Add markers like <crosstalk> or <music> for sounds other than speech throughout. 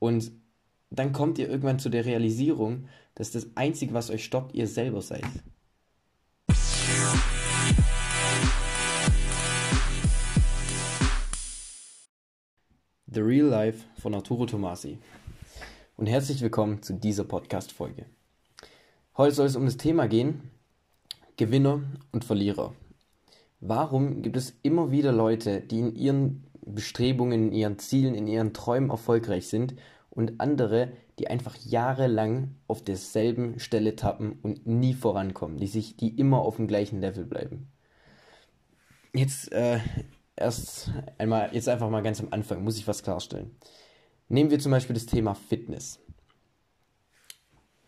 Und dann kommt ihr irgendwann zu der Realisierung, dass das Einzige, was euch stoppt, ihr selber seid. The Real Life von Arturo Tomasi. Und herzlich willkommen zu dieser Podcast-Folge. Heute soll es um das Thema gehen: Gewinner und Verlierer. Warum gibt es immer wieder Leute, die in ihren Bestrebungen, in ihren Zielen, in ihren Träumen erfolgreich sind und andere, die einfach jahrelang auf derselben Stelle tappen und nie vorankommen, die sich, die immer auf dem gleichen Level bleiben. Jetzt äh, erst einmal, jetzt einfach mal ganz am Anfang, muss ich was klarstellen. Nehmen wir zum Beispiel das Thema Fitness.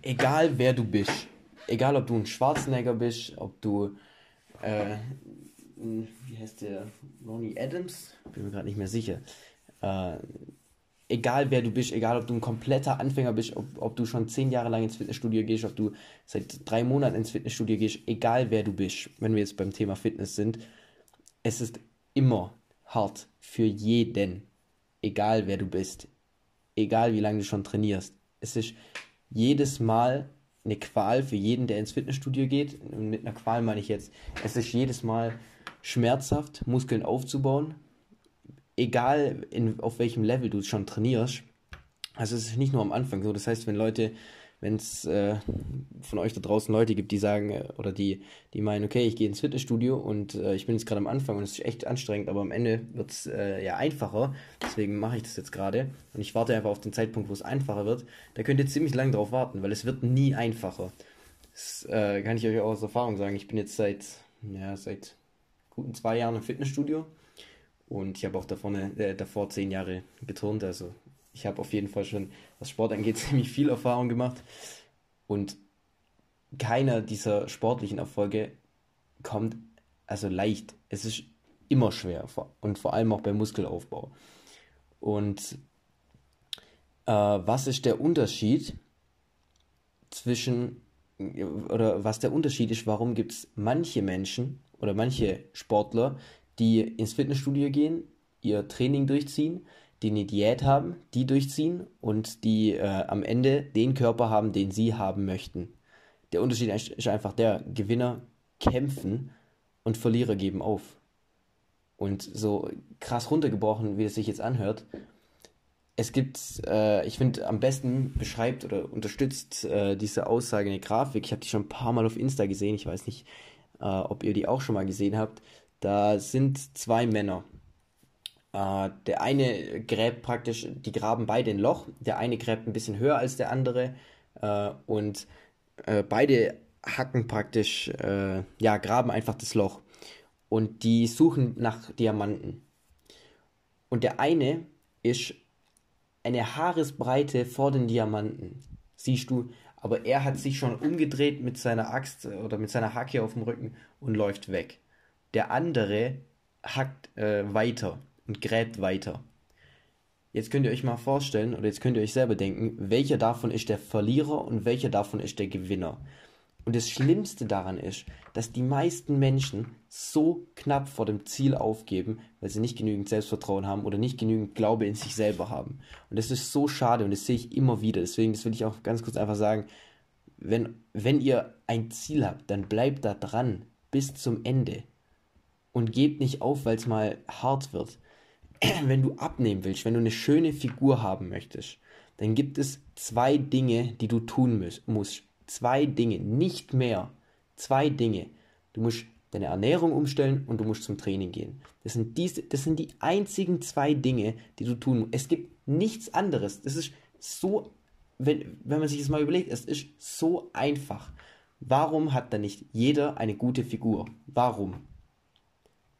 Egal wer du bist, egal ob du ein Schwarzenegger bist, ob du, äh, wie heißt der, Ronnie Adams, bin mir gerade nicht mehr sicher. Äh, egal wer du bist, egal ob du ein kompletter Anfänger bist, ob, ob du schon zehn Jahre lang ins Fitnessstudio gehst, ob du seit drei Monaten ins Fitnessstudio gehst, egal wer du bist, wenn wir jetzt beim Thema Fitness sind, es ist immer hart für jeden, egal wer du bist, egal wie lange du schon trainierst. Es ist jedes Mal eine Qual für jeden, der ins Fitnessstudio geht. Und mit einer Qual meine ich jetzt, es ist jedes Mal schmerzhaft, Muskeln aufzubauen, egal in, auf welchem Level du schon trainierst. Also es ist nicht nur am Anfang so. Das heißt, wenn Leute wenn es äh, von euch da draußen Leute gibt, die sagen äh, oder die, die meinen, okay, ich gehe ins Fitnessstudio und äh, ich bin jetzt gerade am Anfang und es ist echt anstrengend, aber am Ende wird es äh, ja einfacher. Deswegen mache ich das jetzt gerade und ich warte einfach auf den Zeitpunkt, wo es einfacher wird. Da könnt ihr ziemlich lange drauf warten, weil es wird nie einfacher. Das äh, kann ich euch auch aus Erfahrung sagen. Ich bin jetzt seit, ja, seit guten zwei Jahren im Fitnessstudio und ich habe auch davor, äh, davor zehn Jahre geturnt, also ich habe auf jeden Fall schon, was Sport angeht, <laughs> ziemlich viel Erfahrung gemacht. Und keiner dieser sportlichen Erfolge kommt also leicht. Es ist immer schwer und vor allem auch beim Muskelaufbau. Und äh, was ist der Unterschied zwischen, oder was der Unterschied ist, warum gibt es manche Menschen oder manche Sportler, die ins Fitnessstudio gehen, ihr Training durchziehen, die eine Diät haben, die durchziehen und die äh, am Ende den Körper haben, den sie haben möchten. Der Unterschied ist einfach der, Gewinner kämpfen und Verlierer geben auf. Und so krass runtergebrochen, wie es sich jetzt anhört, es gibt, äh, ich finde, am besten beschreibt oder unterstützt äh, diese Aussage eine Grafik. Ich habe die schon ein paar Mal auf Insta gesehen. Ich weiß nicht, äh, ob ihr die auch schon mal gesehen habt. Da sind zwei Männer äh, der eine gräbt praktisch, die graben beide ein Loch. Der eine gräbt ein bisschen höher als der andere äh, und äh, beide hacken praktisch, äh, ja, graben einfach das Loch. Und die suchen nach Diamanten. Und der eine ist eine Haaresbreite vor den Diamanten. Siehst du, aber er hat sich schon umgedreht mit seiner Axt oder mit seiner Hacke auf dem Rücken und läuft weg. Der andere hackt äh, weiter und gräbt weiter. Jetzt könnt ihr euch mal vorstellen, oder jetzt könnt ihr euch selber denken, welcher davon ist der Verlierer und welcher davon ist der Gewinner. Und das Schlimmste daran ist, dass die meisten Menschen so knapp vor dem Ziel aufgeben, weil sie nicht genügend Selbstvertrauen haben oder nicht genügend Glaube in sich selber haben. Und das ist so schade und das sehe ich immer wieder. Deswegen, das will ich auch ganz kurz einfach sagen, wenn, wenn ihr ein Ziel habt, dann bleibt da dran bis zum Ende. Und gebt nicht auf, weil es mal hart wird. <clears throat> wenn du abnehmen willst, wenn du eine schöne Figur haben möchtest, dann gibt es zwei Dinge, die du tun musst. Zwei Dinge, nicht mehr. Zwei Dinge. Du musst deine Ernährung umstellen und du musst zum Training gehen. Das sind, diese, das sind die einzigen zwei Dinge, die du tun musst. Es gibt nichts anderes. Das ist so, wenn, wenn man sich das mal überlegt, es ist so einfach. Warum hat da nicht jeder eine gute Figur? Warum?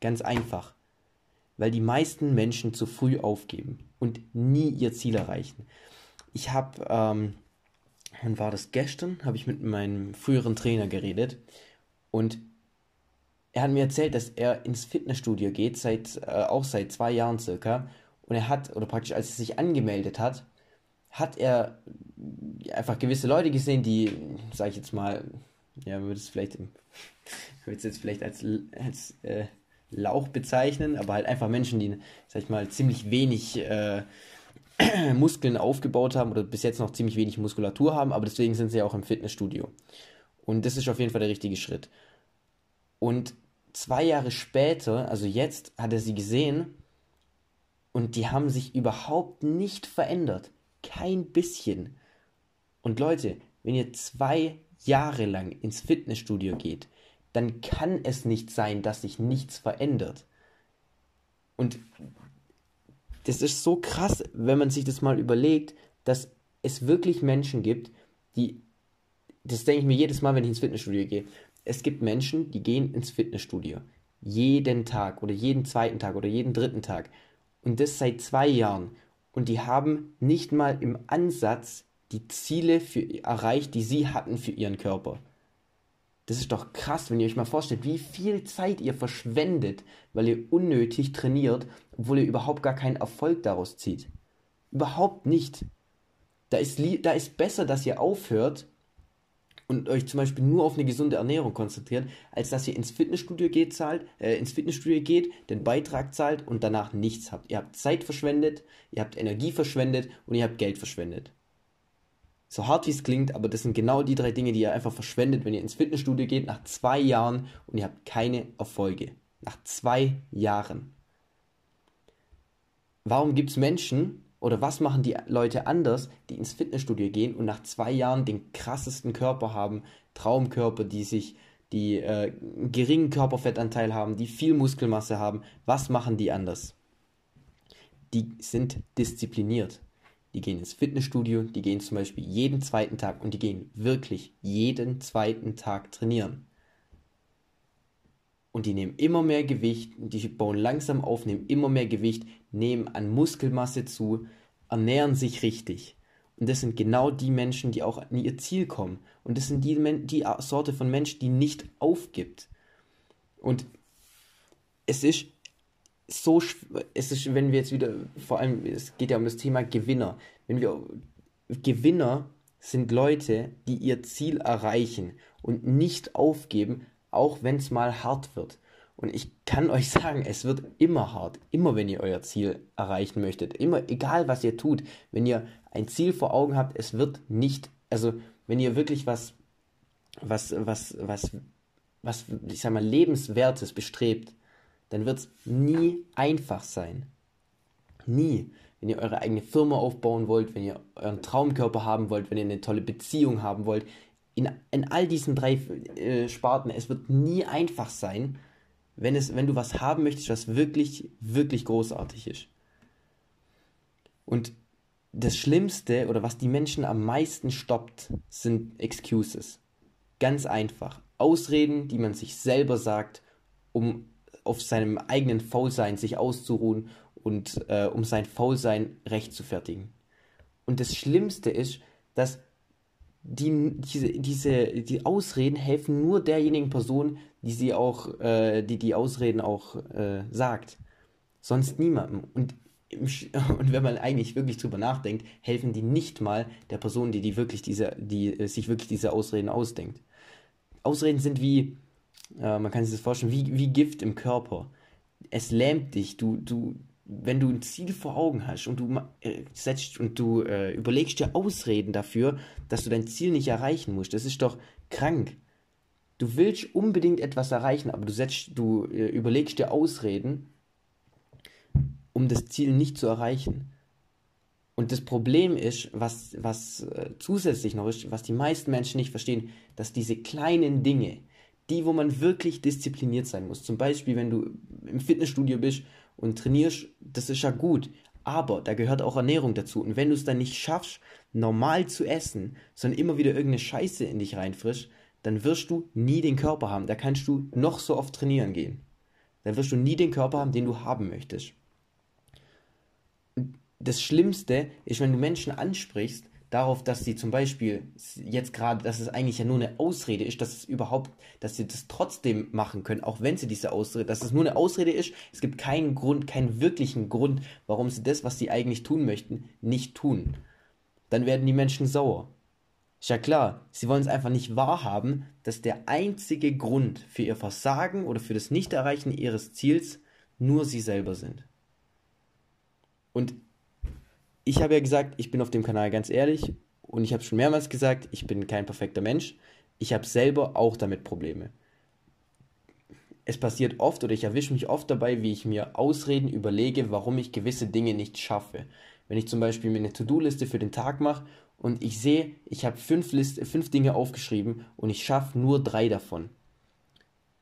Ganz einfach weil die meisten Menschen zu früh aufgeben und nie ihr Ziel erreichen. Ich habe, ähm, wann war das gestern, habe ich mit meinem früheren Trainer geredet und er hat mir erzählt, dass er ins Fitnessstudio geht, seit, äh, auch seit zwei Jahren circa. Und er hat, oder praktisch als er sich angemeldet hat, hat er einfach gewisse Leute gesehen, die, sage ich jetzt mal, ja, würde es vielleicht, <laughs> würde es jetzt vielleicht als, als äh, Lauch bezeichnen, aber halt einfach Menschen, die, sag ich mal, ziemlich wenig, äh, <clears throat> Muskeln aufgebaut haben oder bis jetzt noch ziemlich wenig Muskulatur haben, aber deswegen sind sie ja auch im Fitnessstudio. Und das ist auf jeden Fall der richtige Schritt. Und zwei Jahre später, also jetzt, hat er sie gesehen und die haben sich überhaupt nicht verändert. Kein bisschen. Und Leute, wenn ihr zwei Jahre lang ins Fitnessstudio geht, dann kann es nicht sein, dass sich nichts verändert. Und das ist so krass, wenn man sich das mal überlegt, dass es wirklich Menschen gibt, die, das denke ich mir jedes Mal, wenn ich ins Fitnessstudio gehe, es gibt Menschen, die gehen ins Fitnessstudio. Jeden Tag oder jeden zweiten Tag oder jeden dritten Tag. Und das seit zwei Jahren. Und die haben nicht mal im Ansatz die Ziele für, erreicht, die sie hatten für ihren Körper. Das ist doch krass, wenn ihr euch mal vorstellt, wie viel Zeit ihr verschwendet, weil ihr unnötig trainiert, obwohl ihr überhaupt gar keinen Erfolg daraus zieht. Überhaupt nicht. Da ist, da ist besser, dass ihr aufhört und euch zum Beispiel nur auf eine gesunde Ernährung konzentriert, als dass ihr ins Fitnessstudio geht, zahlt, äh, ins Fitnessstudio geht, den Beitrag zahlt und danach nichts habt. Ihr habt Zeit verschwendet, ihr habt Energie verschwendet und ihr habt Geld verschwendet. So hart wie es klingt, aber das sind genau die drei Dinge, die ihr einfach verschwendet, wenn ihr ins Fitnessstudio geht nach zwei Jahren und ihr habt keine Erfolge. Nach zwei Jahren. Warum gibt es Menschen oder was machen die Leute anders, die ins Fitnessstudio gehen und nach zwei Jahren den krassesten Körper haben, Traumkörper, die sich, die äh, geringen Körperfettanteil haben, die viel Muskelmasse haben? Was machen die anders? Die sind diszipliniert. Die gehen ins Fitnessstudio, die gehen zum Beispiel jeden zweiten Tag und die gehen wirklich jeden zweiten Tag trainieren. Und die nehmen immer mehr Gewicht, die bauen langsam auf, nehmen immer mehr Gewicht, nehmen an Muskelmasse zu, ernähren sich richtig. Und das sind genau die Menschen, die auch an ihr Ziel kommen. Und das sind die, die Sorte von Mensch, die nicht aufgibt. Und es ist so, es ist, wenn wir jetzt wieder, vor allem, es geht ja um das Thema Gewinner. Wenn wir, Gewinner sind Leute, die ihr Ziel erreichen und nicht aufgeben, auch wenn es mal hart wird. Und ich kann <laughs> euch sagen, es wird immer hart, immer wenn ihr euer Ziel erreichen möchtet, immer egal was ihr tut, wenn ihr ein Ziel vor Augen habt, es wird nicht, also wenn ihr wirklich was, was, was, was, was, ich sag mal, lebenswertes bestrebt, dann wird es nie einfach sein. Nie. Wenn ihr eure eigene Firma aufbauen wollt, wenn ihr euren Traumkörper haben wollt, wenn ihr eine tolle Beziehung haben wollt, in, in all diesen drei äh, Sparten, es wird nie einfach sein, wenn, es, wenn du was haben möchtest, was wirklich, wirklich großartig ist. Und das Schlimmste oder was die Menschen am meisten stoppt, sind Excuses. Ganz einfach. Ausreden, die man sich selber sagt, um auf seinem eigenen Faulsein sich auszuruhen und äh, um sein Faulsein recht zu fertigen. Und das Schlimmste ist, dass die, diese, diese, die Ausreden helfen nur derjenigen Person, die sie auch, äh, die die Ausreden auch äh, sagt. Sonst niemandem. Und, <laughs> und wenn man eigentlich wirklich drüber nachdenkt, helfen die nicht mal der Person, die, die wirklich diese, die äh, sich wirklich diese Ausreden ausdenkt. Ausreden sind wie, äh, man kann sich das vorstellen, wie, wie Gift im Körper. Es lähmt dich, du, du, wenn du ein Ziel vor Augen hast und du äh, setzt und du äh, überlegst dir Ausreden dafür, dass du dein Ziel nicht erreichen musst, das ist doch krank. Du willst unbedingt etwas erreichen, aber du setzt, du äh, überlegst dir Ausreden, um das Ziel nicht zu erreichen. Und das Problem ist, was, was äh, zusätzlich noch ist, was die meisten Menschen nicht verstehen, dass diese kleinen Dinge, die, wo man wirklich diszipliniert sein muss. Zum Beispiel, wenn du im Fitnessstudio bist und trainierst, das ist ja gut. Aber da gehört auch Ernährung dazu. Und wenn du es dann nicht schaffst, normal zu essen, sondern immer wieder irgendeine Scheiße in dich reinfrischst, dann wirst du nie den Körper haben. Da kannst du noch so oft trainieren gehen. Dann wirst du nie den Körper haben, den du haben möchtest. Das Schlimmste ist, wenn du Menschen ansprichst, darauf, dass sie zum Beispiel jetzt gerade, dass es eigentlich ja nur eine Ausrede ist, dass es überhaupt, dass sie das trotzdem machen können, auch wenn sie diese Ausrede, dass es nur eine Ausrede ist, es gibt keinen Grund, keinen wirklichen Grund, warum sie das, was sie eigentlich tun möchten, nicht tun. Dann werden die Menschen sauer. Ist ja klar, sie wollen es einfach nicht wahrhaben, dass der einzige Grund für ihr Versagen oder für das Nichterreichen ihres Ziels nur sie selber sind. Und ich habe ja gesagt, ich bin auf dem Kanal ganz ehrlich und ich habe schon mehrmals gesagt, ich bin kein perfekter Mensch. Ich habe selber auch damit Probleme. Es passiert oft oder ich erwische mich oft dabei, wie ich mir Ausreden überlege, warum ich gewisse Dinge nicht schaffe. Wenn ich zum Beispiel mir eine To-Do-Liste für den Tag mache und ich sehe, ich habe fünf, fünf Dinge aufgeschrieben und ich schaffe nur drei davon.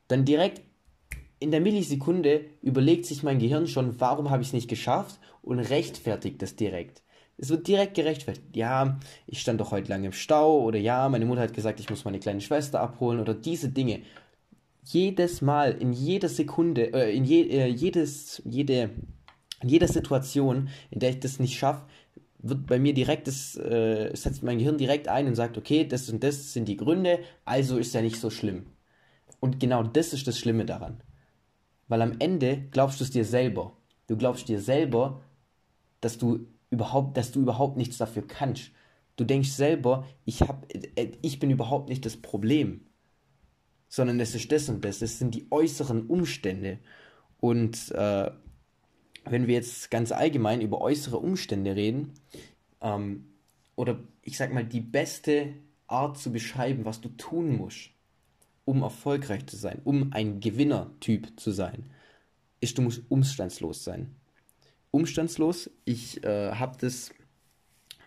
Dann direkt in der Millisekunde überlegt sich mein Gehirn schon, warum habe ich es nicht geschafft und rechtfertigt das direkt. Es wird direkt gerechtfertigt. Ja, ich stand doch heute lange im Stau oder ja, meine Mutter hat gesagt, ich muss meine kleine Schwester abholen oder diese Dinge. Jedes Mal, in jeder Sekunde, äh, in je, äh, jedes, jede, in jeder Situation, in der ich das nicht schaffe, wird bei mir direkt das, äh, setzt mein Gehirn direkt ein und sagt, okay, das und das sind die Gründe, also ist ja nicht so schlimm. Und genau das ist das Schlimme daran. Weil am Ende glaubst du es dir selber. Du glaubst dir selber, dass du überhaupt, dass du überhaupt nichts dafür kannst. Du denkst selber, ich hab, äh, ich bin überhaupt nicht das Problem, sondern es ist das und das. Es sind die äußeren Umstände. Und äh, wenn wir jetzt ganz allgemein über äußere Umstände reden, ähm, oder ich sag mal, die beste Art zu beschreiben, was du tun musst, um erfolgreich zu sein, um ein Gewinnertyp zu sein, ist, du musst umstandslos sein. Umstandslos, ich äh, habe das,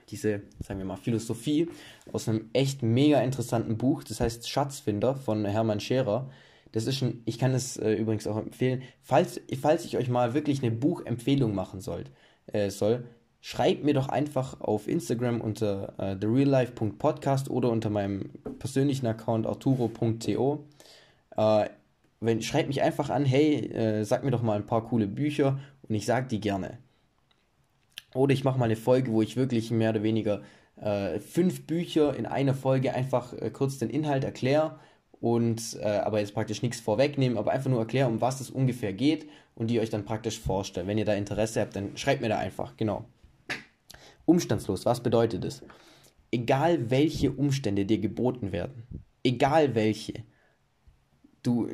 diese, sagen wir mal, Philosophie aus einem echt mega interessanten Buch, das heißt Schatzfinder von Hermann Scherer. Das ist ein, ich kann es äh, übrigens auch empfehlen, falls, falls ich euch mal wirklich eine Buchempfehlung machen sollt, äh, soll, schreibt mir doch einfach auf Instagram unter äh, thereallife.podcast oder unter meinem persönlichen Account arturo.to. Äh, wenn, schreibt mich einfach an, hey, äh, sag mir doch mal ein paar coole Bücher und ich sag die gerne. Oder ich mache mal eine Folge, wo ich wirklich mehr oder weniger äh, fünf Bücher in einer Folge einfach äh, kurz den Inhalt erkläre und äh, aber jetzt praktisch nichts vorwegnehmen, aber einfach nur erkläre, um was es ungefähr geht und die euch dann praktisch vorstellen. Wenn ihr da Interesse habt, dann schreibt mir da einfach, genau. Umstandslos, was bedeutet es? Egal welche Umstände dir geboten werden, egal welche, du,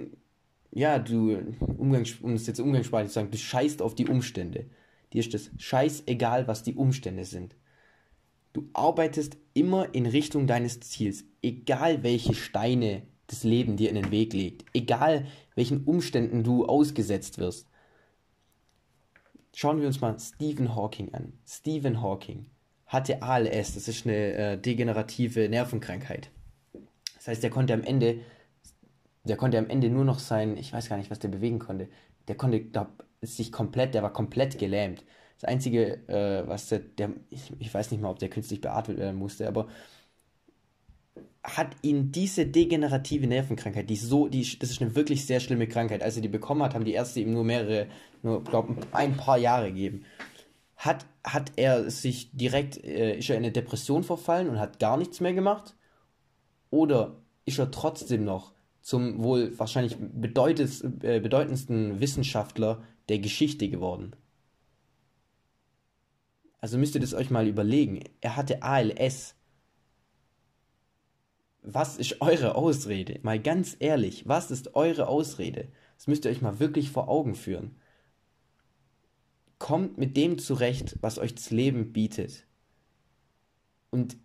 ja, du, Umgangs, um es jetzt umgangssprachlich zu sagen, du scheißt auf die Umstände. Dir ist das scheißegal, was die Umstände sind. Du arbeitest immer in Richtung deines Ziels, egal welche Steine das Leben dir in den Weg legt, egal welchen Umständen du ausgesetzt wirst. Schauen wir uns mal Stephen Hawking an. Stephen Hawking hatte ALS, das ist eine äh, degenerative Nervenkrankheit. Das heißt, er konnte am Ende, der konnte am Ende nur noch sein, ich weiß gar nicht, was der bewegen konnte. Der konnte glaub, sich komplett, der war komplett gelähmt. Das Einzige, äh, was der, der ich, ich, weiß nicht mal, ob der künstlich beatmet werden musste, aber hat ihn diese degenerative Nervenkrankheit, die so, die, das ist eine wirklich sehr schlimme Krankheit. Als er die bekommen hat, haben die Ärzte ihm nur mehrere, nur, glaube ein paar Jahre gegeben. Hat, hat er sich direkt, äh, ist er in eine Depression verfallen und hat gar nichts mehr gemacht? Oder ist er trotzdem noch zum wohl wahrscheinlich äh, bedeutendsten Wissenschaftler der Geschichte geworden? Also müsst ihr das euch mal überlegen. Er hatte ALS was ist eure Ausrede? Mal ganz ehrlich, was ist eure Ausrede? Das müsst ihr euch mal wirklich vor Augen führen. Kommt mit dem zurecht, was euch das Leben bietet. Und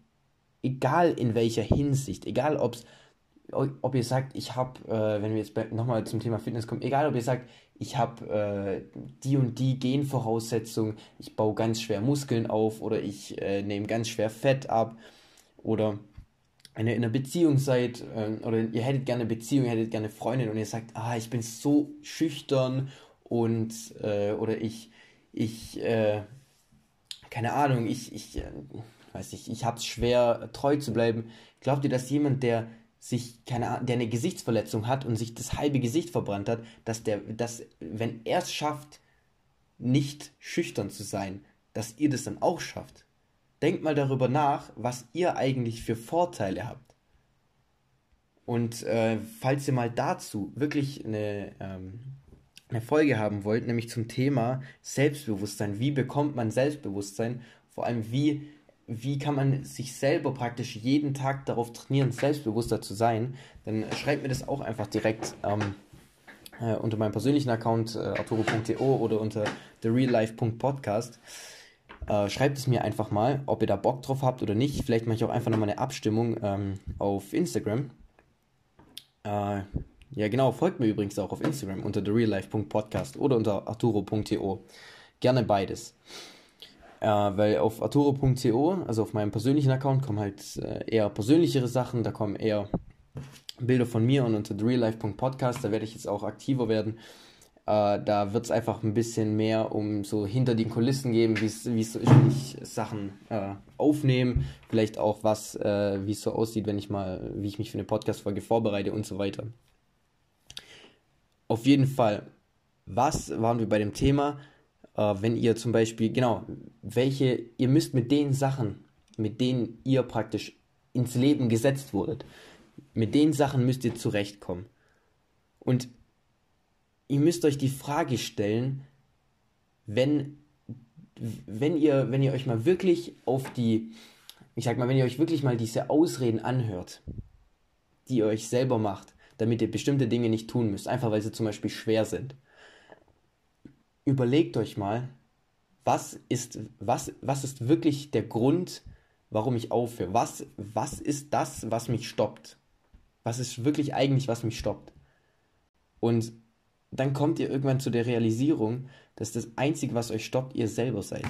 egal in welcher Hinsicht, egal ob's, ob ihr sagt, ich habe, äh, wenn wir jetzt nochmal zum Thema Fitness kommen, egal ob ihr sagt, ich habe äh, die und die Genvoraussetzung, ich baue ganz schwer Muskeln auf oder ich äh, nehme ganz schwer Fett ab oder wenn ihr in einer Beziehung seid äh, oder ihr hättet gerne eine Beziehung, ihr hättet gerne eine Freundin und ihr sagt, ah, ich bin so schüchtern und äh, oder ich, ich, äh, keine Ahnung, ich, ich, äh, weiß nicht, ich habe es schwer, treu zu bleiben. Glaubt ihr, dass jemand, der sich, keine Ahnung, der eine Gesichtsverletzung hat und sich das halbe Gesicht verbrannt hat, dass der, dass, wenn er es schafft, nicht schüchtern zu sein, dass ihr das dann auch schafft? Denkt mal darüber nach, was ihr eigentlich für Vorteile habt. Und äh, falls ihr mal dazu wirklich eine, ähm, eine Folge haben wollt, nämlich zum Thema Selbstbewusstsein, wie bekommt man Selbstbewusstsein, vor allem wie, wie kann man sich selber praktisch jeden Tag darauf trainieren, selbstbewusster zu sein, dann schreibt mir das auch einfach direkt ähm, äh, unter meinem persönlichen Account äh, arturo.to oder unter thereallife.podcast. Äh, schreibt es mir einfach mal, ob ihr da Bock drauf habt oder nicht. Vielleicht mache ich auch einfach nochmal eine Abstimmung ähm, auf Instagram. Äh, ja, genau, folgt mir übrigens auch auf Instagram unter thereallife.podcast oder unter arturo.to. Gerne beides. Äh, weil auf arturo.co, also auf meinem persönlichen Account, kommen halt äh, eher persönlichere Sachen, da kommen eher Bilder von mir und unter thereallife.podcast, da werde ich jetzt auch aktiver werden. Äh, da wird es einfach ein bisschen mehr um so hinter den Kulissen geben, wie so ist, ich Sachen äh, aufnehme, vielleicht auch was, äh, wie es so aussieht, wenn ich mal, wie ich mich für eine Podcast-Folge vorbereite und so weiter. Auf jeden Fall, was waren wir bei dem Thema? Äh, wenn ihr zum Beispiel, genau, welche, ihr müsst mit den Sachen, mit denen ihr praktisch ins Leben gesetzt wurdet, mit den Sachen müsst ihr zurechtkommen. Und ihr müsst euch die Frage stellen, wenn, wenn, ihr, wenn ihr euch mal wirklich auf die, ich sag mal, wenn ihr euch wirklich mal diese Ausreden anhört, die ihr euch selber macht, damit ihr bestimmte Dinge nicht tun müsst, einfach weil sie zum Beispiel schwer sind. Überlegt euch mal, was ist, was, was ist wirklich der Grund, warum ich aufhöre? Was, was ist das, was mich stoppt? Was ist wirklich eigentlich, was mich stoppt? Und dann kommt ihr irgendwann zu der Realisierung, dass das Einzige, was euch stoppt, ihr selber seid.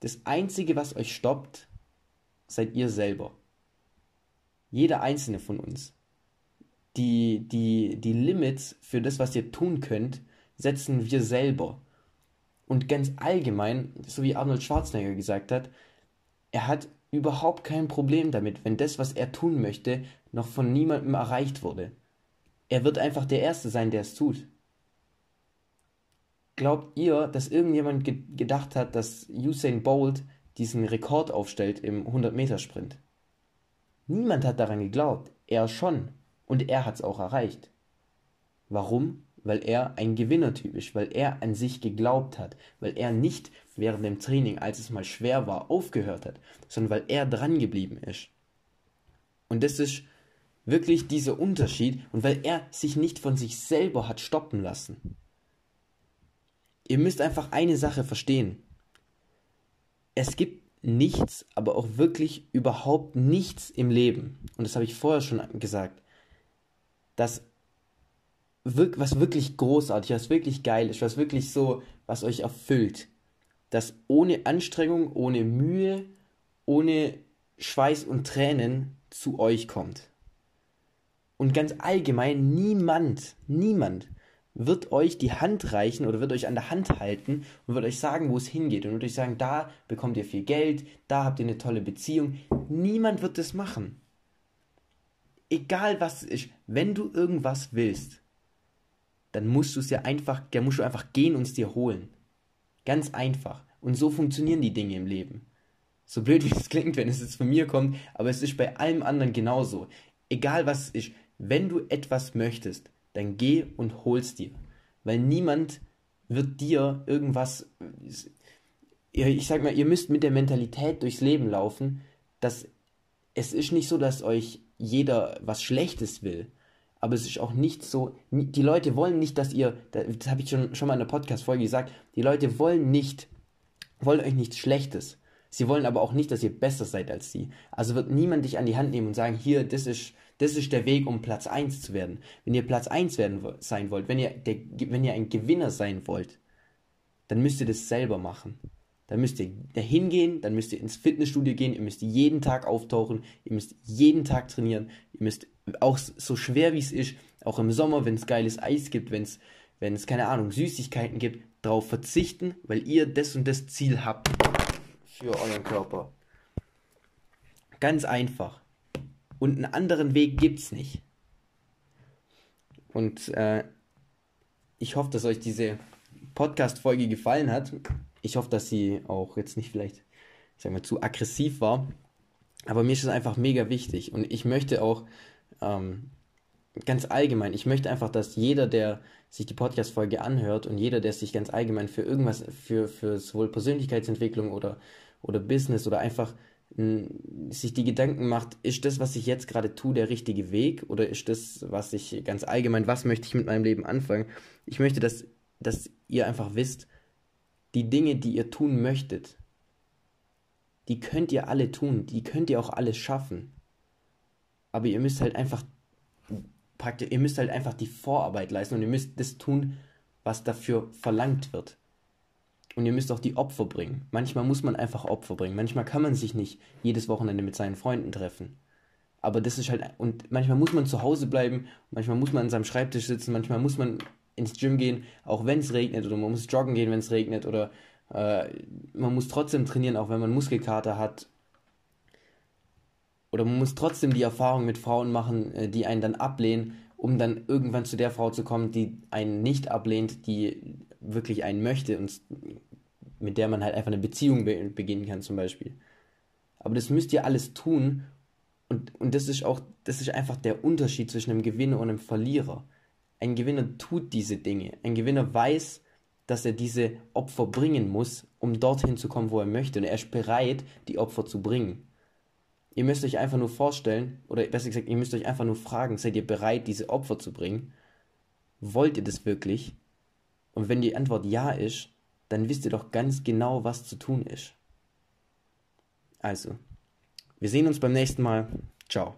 Das Einzige, was euch stoppt, seid ihr selber. Jeder einzelne von uns. Die, die, die Limits für das, was ihr tun könnt, setzen wir selber. Und ganz allgemein, so wie Arnold Schwarzenegger gesagt hat, er hat überhaupt kein Problem damit, wenn das, was er tun möchte, noch von niemandem erreicht wurde. Er wird einfach der Erste sein, der es tut. Glaubt ihr, dass irgendjemand ge gedacht hat, dass Usain Bolt diesen Rekord aufstellt im 100-Meter-Sprint? Niemand hat daran geglaubt. Er schon. Und er hat es auch erreicht. Warum? Weil er ein Gewinnertyp ist, weil er an sich geglaubt hat, weil er nicht während dem Training, als es mal schwer war, aufgehört hat, sondern weil er dran geblieben ist. Und das ist wirklich dieser Unterschied und weil er sich nicht von sich selber hat stoppen lassen. Ihr müsst einfach eine Sache verstehen. Es gibt nichts, aber auch wirklich überhaupt nichts im Leben, und das habe ich vorher schon gesagt, das was wirklich großartig, was wirklich geil ist, was wirklich so, was euch erfüllt, das ohne Anstrengung, ohne Mühe, ohne Schweiß und Tränen zu euch kommt. Und ganz allgemein, niemand, niemand wird euch die Hand reichen oder wird euch an der Hand halten und wird euch sagen, wo es hingeht und wird euch sagen, da bekommt ihr viel Geld, da habt ihr eine tolle Beziehung. Niemand wird das machen. Egal was es ist, wenn du irgendwas willst, dann musst du es ja einfach, dann musst du einfach gehen und es dir holen. Ganz einfach. Und so funktionieren die Dinge im Leben. So blöd wie es klingt, wenn es jetzt von mir kommt, aber es ist bei allem anderen genauso. Egal was es ist, wenn du etwas möchtest, dann geh und hol's dir. Weil niemand wird dir irgendwas. Ich sag mal, ihr müsst mit der Mentalität durchs Leben laufen, dass es ist nicht so, dass euch jeder was Schlechtes will. Aber es ist auch nicht so, die Leute wollen nicht, dass ihr, das habe ich schon, schon mal in der Podcast-Folge gesagt, die Leute wollen nicht, wollen euch nichts Schlechtes. Sie wollen aber auch nicht, dass ihr besser seid als sie. Also wird niemand dich an die Hand nehmen und sagen, hier, das ist, das ist der Weg, um Platz 1 zu werden. Wenn ihr Platz 1 werden, sein wollt, wenn ihr, der, wenn ihr ein Gewinner sein wollt, dann müsst ihr das selber machen. Dann müsst ihr da hingehen, dann müsst ihr ins Fitnessstudio gehen, ihr müsst jeden Tag auftauchen, ihr müsst jeden Tag trainieren, ihr müsst auch so schwer wie es ist, auch im Sommer, wenn es geiles Eis gibt, wenn es, wenn es, keine Ahnung, Süßigkeiten gibt, darauf verzichten, weil ihr das und das Ziel habt für euren Körper. Ganz einfach. Und einen anderen Weg gibt es nicht. Und äh, ich hoffe, dass euch diese Podcast-Folge gefallen hat. Ich hoffe, dass sie auch jetzt nicht vielleicht, ich sag mal, zu aggressiv war. Aber mir ist es einfach mega wichtig. Und ich möchte auch ähm, ganz allgemein, ich möchte einfach, dass jeder, der sich die Podcast-Folge anhört und jeder, der sich ganz allgemein für irgendwas, für, für sowohl Persönlichkeitsentwicklung oder, oder Business oder einfach sich die Gedanken macht, ist das, was ich jetzt gerade tue, der richtige Weg oder ist das, was ich ganz allgemein, was möchte ich mit meinem Leben anfangen? Ich möchte, dass, dass ihr einfach wisst, die Dinge, die ihr tun möchtet, die könnt ihr alle tun, die könnt ihr auch alles schaffen. Aber ihr müsst halt einfach praktisch, ihr müsst halt einfach die Vorarbeit leisten und ihr müsst das tun, was dafür verlangt wird. Und ihr müsst auch die Opfer bringen. Manchmal muss man einfach Opfer bringen. Manchmal kann man sich nicht jedes Wochenende mit seinen Freunden treffen. Aber das ist halt, und manchmal muss man zu Hause bleiben, manchmal muss man an seinem Schreibtisch sitzen, manchmal muss man ins Gym gehen, auch wenn es regnet, oder man muss joggen gehen, wenn es regnet, oder äh, man muss trotzdem trainieren, auch wenn man Muskelkater hat. Oder man muss trotzdem die Erfahrung mit Frauen machen, äh, die einen dann ablehnen, um dann irgendwann zu der Frau zu kommen, die einen nicht ablehnt, die wirklich einen möchte und mit der man halt einfach eine Beziehung be beginnen kann zum Beispiel. Aber das müsst ihr alles tun und, und das ist auch, das ist einfach der Unterschied zwischen einem Gewinner und einem Verlierer. Ein Gewinner tut diese Dinge. Ein Gewinner weiß, dass er diese Opfer bringen muss, um dorthin zu kommen, wo er möchte. Und er ist bereit, die Opfer zu bringen. Ihr müsst euch einfach nur vorstellen, oder besser gesagt, ihr müsst euch einfach nur fragen, seid ihr bereit, diese Opfer zu bringen? Wollt ihr das wirklich? Und wenn die Antwort ja ist, dann wisst ihr doch ganz genau, was zu tun ist. Also, wir sehen uns beim nächsten Mal. Ciao.